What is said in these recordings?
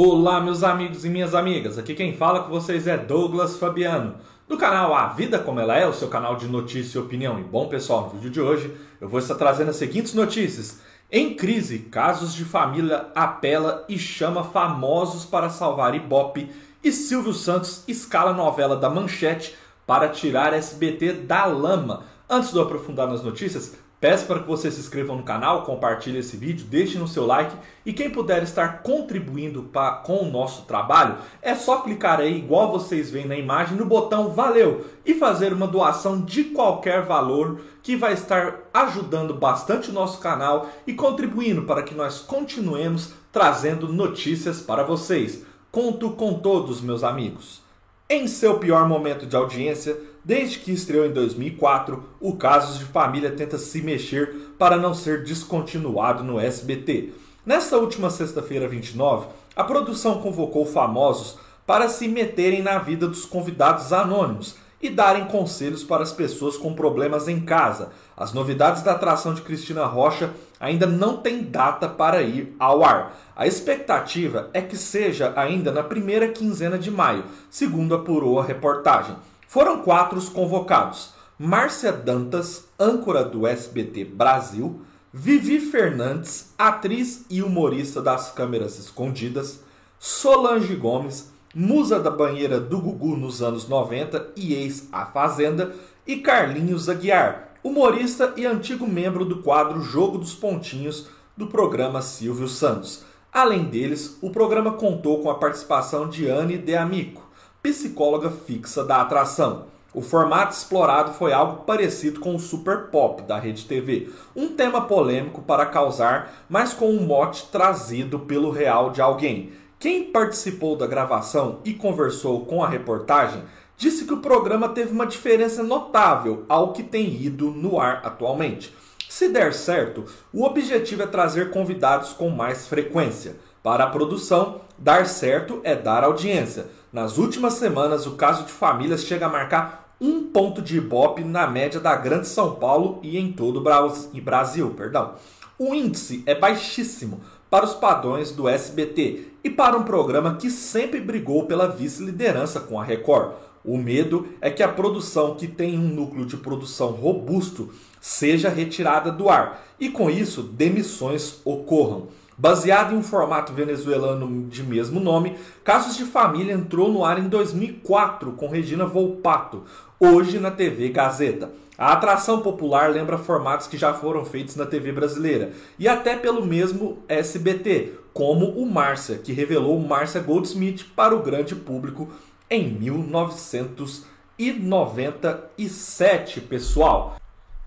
Olá, meus amigos e minhas amigas. Aqui quem fala com vocês é Douglas Fabiano, do canal A Vida Como Ela É, o seu canal de notícia e opinião. E bom, pessoal, no vídeo de hoje eu vou estar trazendo as seguintes notícias. Em crise, casos de família apela e chama famosos para salvar Ibope e Silvio Santos escala novela da Manchete para tirar SBT da lama. Antes de eu aprofundar nas notícias, Peço para que você se inscreva no canal, compartilhe esse vídeo, deixe no seu like e quem puder estar contribuindo pra, com o nosso trabalho, é só clicar aí, igual vocês veem na imagem, no botão Valeu e fazer uma doação de qualquer valor que vai estar ajudando bastante o nosso canal e contribuindo para que nós continuemos trazendo notícias para vocês. Conto com todos, meus amigos. Em seu pior momento de audiência, desde que estreou em 2004, o Casos de Família tenta se mexer para não ser descontinuado no SBT. Nesta última sexta-feira 29, a produção convocou famosos para se meterem na vida dos convidados anônimos e darem conselhos para as pessoas com problemas em casa. As novidades da atração de Cristina Rocha ainda não têm data para ir ao ar. A expectativa é que seja ainda na primeira quinzena de maio, segundo apurou a reportagem. Foram quatro os convocados: Márcia Dantas, âncora do SBT Brasil, Vivi Fernandes, atriz e humorista das câmeras escondidas, Solange Gomes, musa da banheira do Gugu nos anos 90 e ex A Fazenda, e Carlinhos Aguiar, humorista e antigo membro do quadro Jogo dos Pontinhos do programa Silvio Santos. Além deles, o programa contou com a participação de Anne De Amico, psicóloga fixa da atração. O formato explorado foi algo parecido com o Super Pop da Rede TV, um tema polêmico para causar, mas com um mote trazido pelo real de alguém. Quem participou da gravação e conversou com a reportagem disse que o programa teve uma diferença notável ao que tem ido no ar atualmente. Se der certo, o objetivo é trazer convidados com mais frequência. Para a produção, dar certo é dar audiência. Nas últimas semanas, o caso de famílias chega a marcar um ponto de ibope na média da Grande São Paulo e em todo o Brasil. Perdão. O índice é baixíssimo, para os padrões do SBT e para um programa que sempre brigou pela vice-liderança com a Record. O medo é que a produção, que tem um núcleo de produção robusto, seja retirada do ar e, com isso, demissões ocorram. Baseado em um formato venezuelano de mesmo nome, Casos de Família entrou no ar em 2004 com Regina Volpato, hoje na TV Gazeta. A atração popular lembra formatos que já foram feitos na TV brasileira e até pelo mesmo SBT, como o Márcia, que revelou Márcia Goldsmith para o grande público em 1997, pessoal.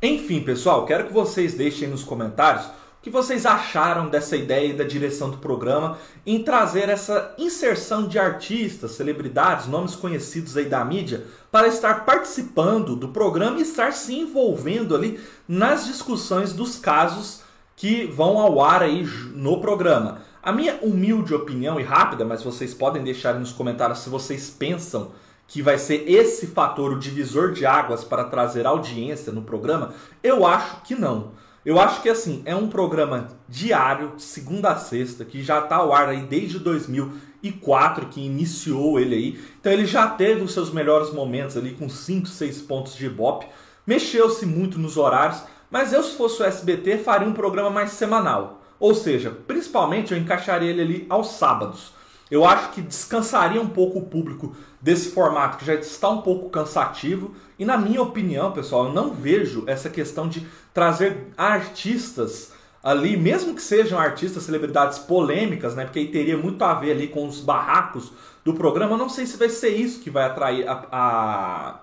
Enfim, pessoal, quero que vocês deixem nos comentários que vocês acharam dessa ideia e da direção do programa em trazer essa inserção de artistas, celebridades, nomes conhecidos aí da mídia para estar participando do programa e estar se envolvendo ali nas discussões dos casos que vão ao ar aí no programa. A minha humilde opinião e rápida, mas vocês podem deixar nos comentários se vocês pensam que vai ser esse fator o divisor de águas para trazer audiência no programa, eu acho que não. Eu acho que assim, é um programa diário, segunda a sexta, que já está ao ar aí desde 2004, que iniciou ele aí. Então ele já teve os seus melhores momentos ali com 5, 6 pontos de Ibope. Mexeu-se muito nos horários, mas eu se fosse o SBT faria um programa mais semanal. Ou seja, principalmente eu encaixaria ele ali aos sábados. Eu acho que descansaria um pouco o público desse formato que já está um pouco cansativo. E na minha opinião, pessoal, eu não vejo essa questão de trazer artistas ali, mesmo que sejam artistas, celebridades polêmicas, né? Porque aí teria muito a ver ali com os barracos do programa. Eu não sei se vai ser isso que vai atrair a, a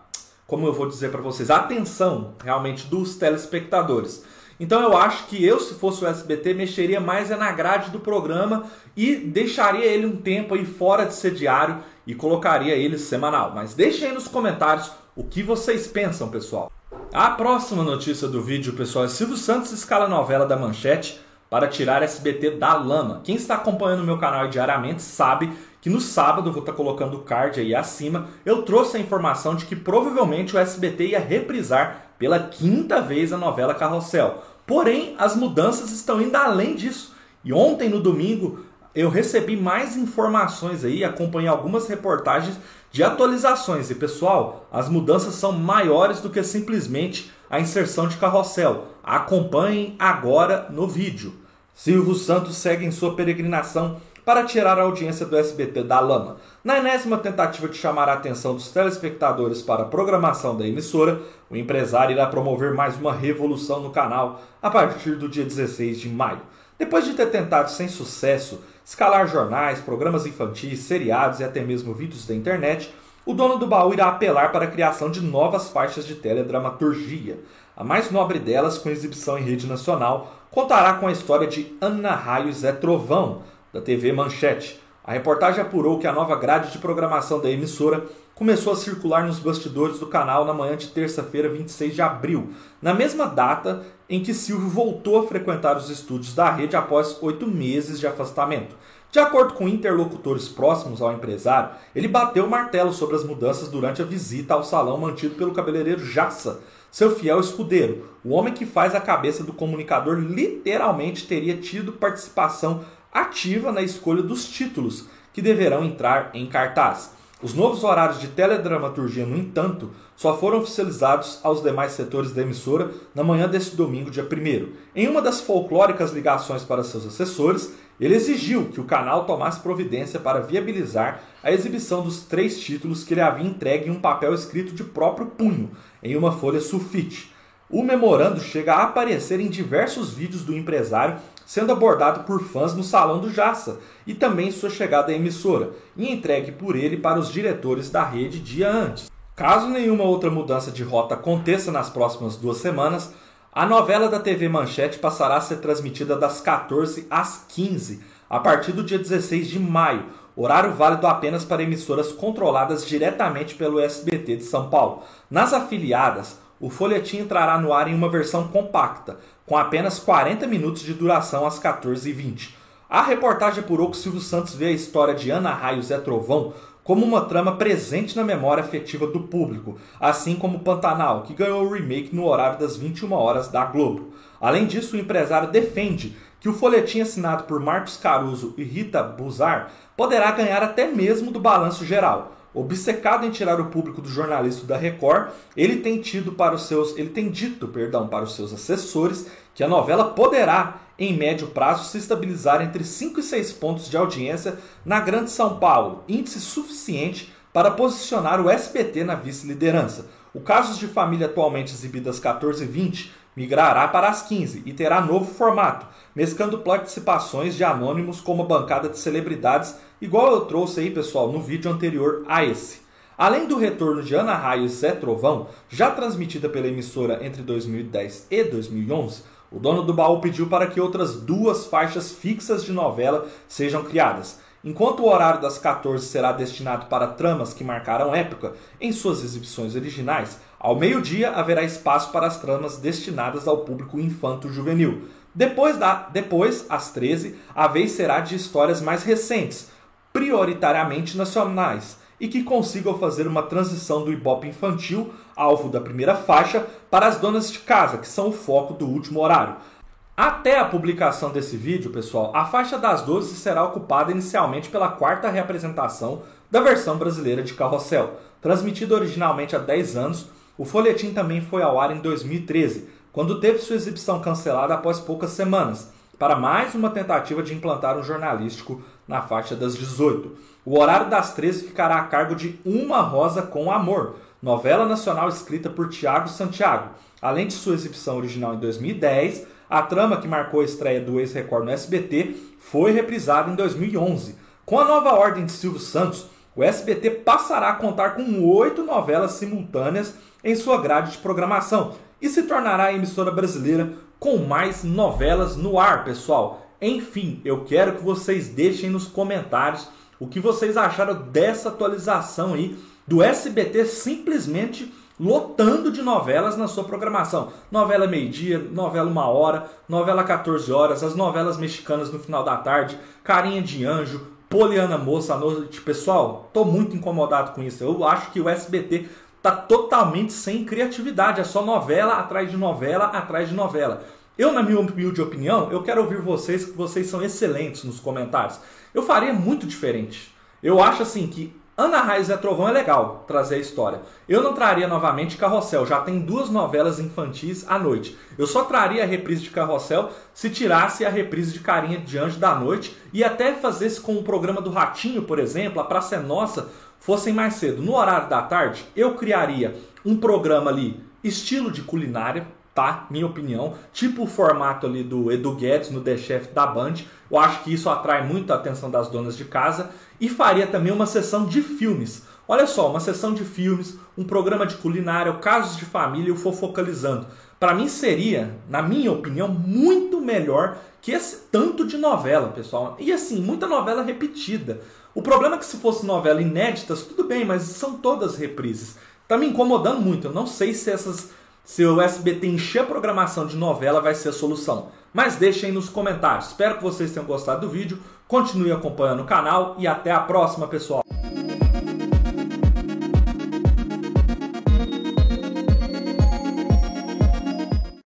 como eu vou dizer para vocês, a atenção realmente dos telespectadores. Então eu acho que eu, se fosse o SBT, mexeria mais é na grade do programa e deixaria ele um tempo aí fora de ser diário e colocaria ele semanal. Mas deixem aí nos comentários o que vocês pensam, pessoal. A próxima notícia do vídeo, pessoal, é Silvio Santos escala a novela da Manchete para tirar SBT da lama. Quem está acompanhando o meu canal diariamente sabe que no sábado, vou estar colocando o card aí acima, eu trouxe a informação de que provavelmente o SBT ia reprisar pela quinta vez a novela Carrossel. Porém, as mudanças estão indo além disso. E ontem, no domingo, eu recebi mais informações aí, acompanhei algumas reportagens de atualizações. E pessoal, as mudanças são maiores do que simplesmente a inserção de carrossel. Acompanhem agora no vídeo. Silvio Santos segue em sua peregrinação para tirar a audiência do SBT da lama. Na enésima tentativa de chamar a atenção dos telespectadores para a programação da emissora, o empresário irá promover mais uma revolução no canal a partir do dia 16 de maio. Depois de ter tentado sem sucesso escalar jornais, programas infantis, seriados e até mesmo vídeos da internet, o dono do baú irá apelar para a criação de novas faixas de teledramaturgia. A mais nobre delas, com exibição em rede nacional, contará com a história de Ana Raio Zé Trovão, da TV Manchete. A reportagem apurou que a nova grade de programação da emissora começou a circular nos bastidores do canal na manhã de terça-feira, 26 de abril, na mesma data em que Silvio voltou a frequentar os estúdios da rede após oito meses de afastamento. De acordo com interlocutores próximos ao empresário, ele bateu o martelo sobre as mudanças durante a visita ao salão mantido pelo cabeleireiro Jassa, seu fiel escudeiro. O homem que faz a cabeça do comunicador literalmente teria tido participação ativa na escolha dos títulos que deverão entrar em cartaz. Os novos horários de teledramaturgia, no entanto, só foram oficializados aos demais setores da emissora na manhã deste domingo, dia 1. Em uma das folclóricas ligações para seus assessores, ele exigiu que o canal tomasse providência para viabilizar a exibição dos três títulos que ele havia entregue em um papel escrito de próprio punho, em uma folha sulfite. O memorando chega a aparecer em diversos vídeos do empresário sendo abordado por fãs no salão do Jassa e também sua chegada à emissora, e entregue por ele para os diretores da rede dia antes. Caso nenhuma outra mudança de rota aconteça nas próximas duas semanas, a novela da TV Manchete passará a ser transmitida das 14 às 15, a partir do dia 16 de maio, horário válido apenas para emissoras controladas diretamente pelo SBT de São Paulo. Nas afiliadas, o folhetim entrará no ar em uma versão compacta, com apenas 40 minutos de duração às 14h20. A reportagem apurou que Silvio Santos vê a história de Ana Raio Zé Trovão como uma trama presente na memória afetiva do público, assim como Pantanal, que ganhou o remake no horário das 21 horas da Globo. Além disso, o empresário defende que o folhetim assinado por Marcos Caruso e Rita Buzar poderá ganhar até mesmo do balanço geral. Obcecado em tirar o público do jornalista da Record, ele tem tido para os seus, ele tem dito, perdão, para os seus assessores que a novela poderá, em médio prazo, se estabilizar entre 5 e 6 pontos de audiência na Grande São Paulo, índice suficiente para posicionar o SBT na vice-liderança. O Casos de Família atualmente exibido às 14h20 migrará para as 15 e terá novo formato, mesclando participações de anônimos com uma bancada de celebridades, igual eu trouxe aí, pessoal, no vídeo anterior a esse. Além do retorno de Ana Raio e Zé Trovão, já transmitida pela emissora entre 2010 e 2011, o dono do baú pediu para que outras duas faixas fixas de novela sejam criadas. Enquanto o horário das 14 será destinado para tramas que marcaram época em suas exibições originais, ao meio-dia haverá espaço para as tramas destinadas ao público infanto-juvenil. Depois, da, depois, às 13, a vez será de histórias mais recentes, prioritariamente nacionais, e que consigam fazer uma transição do ibope infantil, alvo da primeira faixa, para as donas de casa, que são o foco do último horário. Até a publicação desse vídeo, pessoal, a faixa das 12 será ocupada inicialmente pela quarta reapresentação da versão brasileira de Carrossel. Transmitida originalmente há 10 anos, o folhetim também foi ao ar em 2013, quando teve sua exibição cancelada após poucas semanas, para mais uma tentativa de implantar um jornalístico na faixa das 18. O horário das 13 ficará a cargo de Uma Rosa com Amor, novela nacional escrita por Tiago Santiago. Além de sua exibição original em 2010, a trama que marcou a estreia do ex-Record no SBT foi reprisada em 2011. Com a nova ordem de Silvio Santos, o SBT passará a contar com oito novelas simultâneas em sua grade de programação e se tornará a emissora brasileira com mais novelas no ar, pessoal. Enfim, eu quero que vocês deixem nos comentários o que vocês acharam dessa atualização aí do SBT simplesmente lotando de novelas na sua programação. Novela meio-dia, novela uma hora, novela 14 horas, as novelas mexicanas no final da tarde, Carinha de Anjo, Poliana Moça à noite. Pessoal, tô muito incomodado com isso. Eu acho que o SBT tá totalmente sem criatividade. É só novela atrás de novela atrás de novela. Eu, na minha humilde opinião, eu quero ouvir vocês, que vocês são excelentes nos comentários. Eu faria muito diferente. Eu acho assim que Ana Raiz é Trovão é legal trazer a história. Eu não traria novamente Carrossel, já tem duas novelas infantis à noite. Eu só traria a reprise de Carrossel se tirasse a reprise de Carinha de Anjo da Noite e até fazesse com o programa do Ratinho, por exemplo, a Praça é Nossa, fossem mais cedo. No horário da tarde, eu criaria um programa ali, estilo de culinária, tá? Minha opinião. Tipo o formato ali do Edu Guedes no The Chef da Band. Eu acho que isso atrai muito a atenção das donas de casa. E faria também uma sessão de filmes. Olha só, uma sessão de filmes, um programa de culinária, casos de família, eu for focalizando. Para mim seria, na minha opinião, muito melhor que esse tanto de novela, pessoal. E assim, muita novela repetida. O problema é que se fosse novela inéditas, tudo bem, mas são todas reprises. Tá me incomodando muito. Eu não sei se essas se o SBT encher a programação de novela vai ser a solução. Mas deixem nos comentários. Espero que vocês tenham gostado do vídeo. Continue acompanhando o canal e até a próxima, pessoal.